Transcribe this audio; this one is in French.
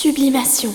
Sublimation.